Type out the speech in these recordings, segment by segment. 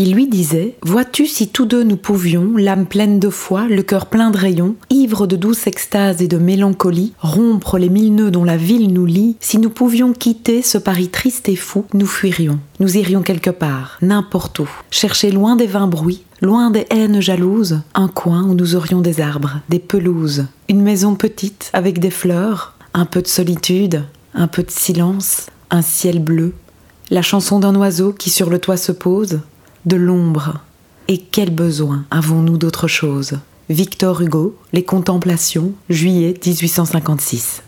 Il lui disait Vois-tu si tous deux nous pouvions, l'âme pleine de foi, le cœur plein de rayons, ivres de douce extase et de mélancolie, rompre les mille nœuds dont la ville nous lie, si nous pouvions quitter ce Paris triste et fou, nous fuirions. Nous irions quelque part, n'importe où, chercher loin des vains bruits, loin des haines jalouses, un coin où nous aurions des arbres, des pelouses, une maison petite avec des fleurs, un peu de solitude, un peu de silence, un ciel bleu, la chanson d'un oiseau qui sur le toit se pose, de l'ombre. Et quel besoin avons-nous d'autre chose? Victor Hugo, Les Contemplations, juillet 1856.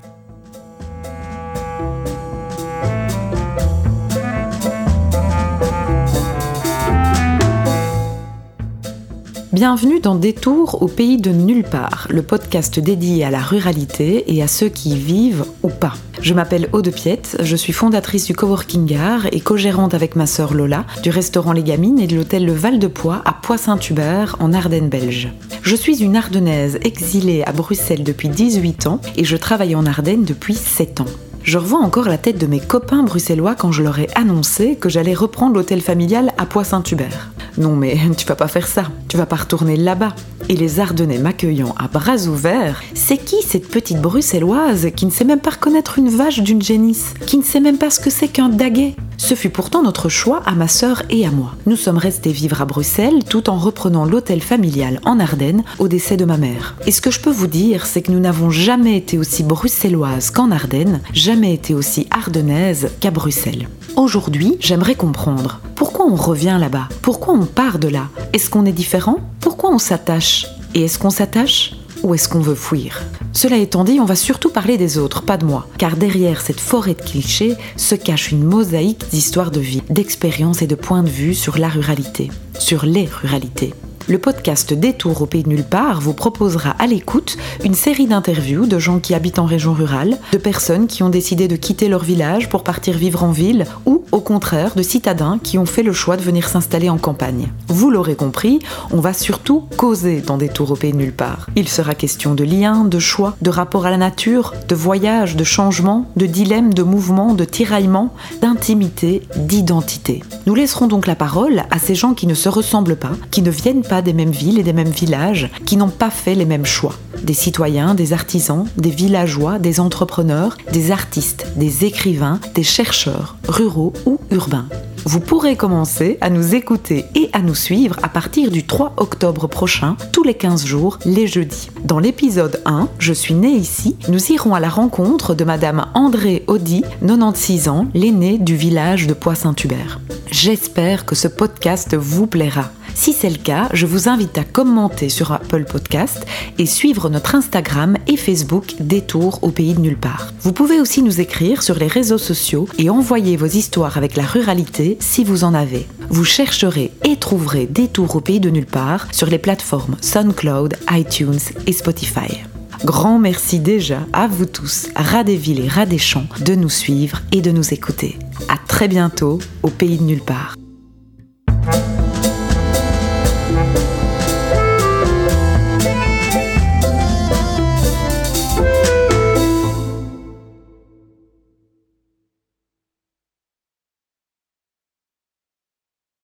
Bienvenue dans Détour au pays de nulle part, le podcast dédié à la ruralité et à ceux qui y vivent ou pas. Je m'appelle Aude Piette, je suis fondatrice du Coworking Art et co-gérante avec ma sœur Lola du restaurant Les Gamines et de l'hôtel Le Val de Poix à Poix-Saint-Hubert en Ardennes belge. Je suis une Ardennaise exilée à Bruxelles depuis 18 ans et je travaille en Ardennes depuis 7 ans. Je revois encore la tête de mes copains bruxellois quand je leur ai annoncé que j'allais reprendre l'hôtel familial à Poix-Saint-Hubert. Non mais tu vas pas faire ça, tu vas pas retourner là-bas. Et les Ardennais m'accueillant à bras ouverts, c'est qui cette petite bruxelloise qui ne sait même pas reconnaître une vache d'une génisse, qui ne sait même pas ce que c'est qu'un daguet? Ce fut pourtant notre choix à ma sœur et à moi. Nous sommes restés vivre à Bruxelles tout en reprenant l'hôtel familial en Ardennes au décès de ma mère. Et ce que je peux vous dire, c'est que nous n'avons jamais été aussi bruxelloises qu'en Ardennes, jamais été aussi ardennaises qu'à Bruxelles. Aujourd'hui, j'aimerais comprendre on revient là-bas, pourquoi on part de là? Est-ce qu'on est différent? Pourquoi on s'attache? Et est-ce qu'on s'attache ou est-ce qu'on veut fuir? Cela étant dit, on va surtout parler des autres, pas de moi, car derrière cette forêt de clichés se cache une mosaïque d'histoires de vie, d'expériences et de points de vue sur la ruralité, sur les ruralités le podcast Détour au pays de nulle part vous proposera à l'écoute une série d'interviews de gens qui habitent en région rurale, de personnes qui ont décidé de quitter leur village pour partir vivre en ville, ou au contraire de citadins qui ont fait le choix de venir s'installer en campagne. Vous l'aurez compris, on va surtout causer dans Détour au pays de nulle part. Il sera question de liens, de choix, de rapport à la nature, de voyage, de changement, de dilemmes, de mouvements, de tiraillements, d'intimité, d'identité. Nous laisserons donc la parole à ces gens qui ne se ressemblent pas, qui ne viennent des mêmes villes et des mêmes villages, qui n'ont pas fait les mêmes choix. Des citoyens, des artisans, des villageois, des entrepreneurs, des artistes, des écrivains, des chercheurs, ruraux ou urbains. Vous pourrez commencer à nous écouter et à nous suivre à partir du 3 octobre prochain, tous les 15 jours, les jeudis. Dans l'épisode 1, Je suis née ici, nous irons à la rencontre de Madame André Audi, 96 ans, l'aînée du village de Poix-Saint-Hubert. J'espère que ce podcast vous plaira. Si c'est le cas, je vous invite à commenter sur Apple Podcast et suivre notre Instagram et Facebook Détour au pays de nulle part. Vous pouvez aussi nous écrire sur les réseaux sociaux et envoyer vos histoires avec la ruralité si vous en avez. Vous chercherez et trouverez Détour au pays de nulle part sur les plateformes SoundCloud, iTunes et Spotify. Grand merci déjà à vous tous, rats des villes et rats de nous suivre et de nous écouter. À très bientôt au pays de nulle part.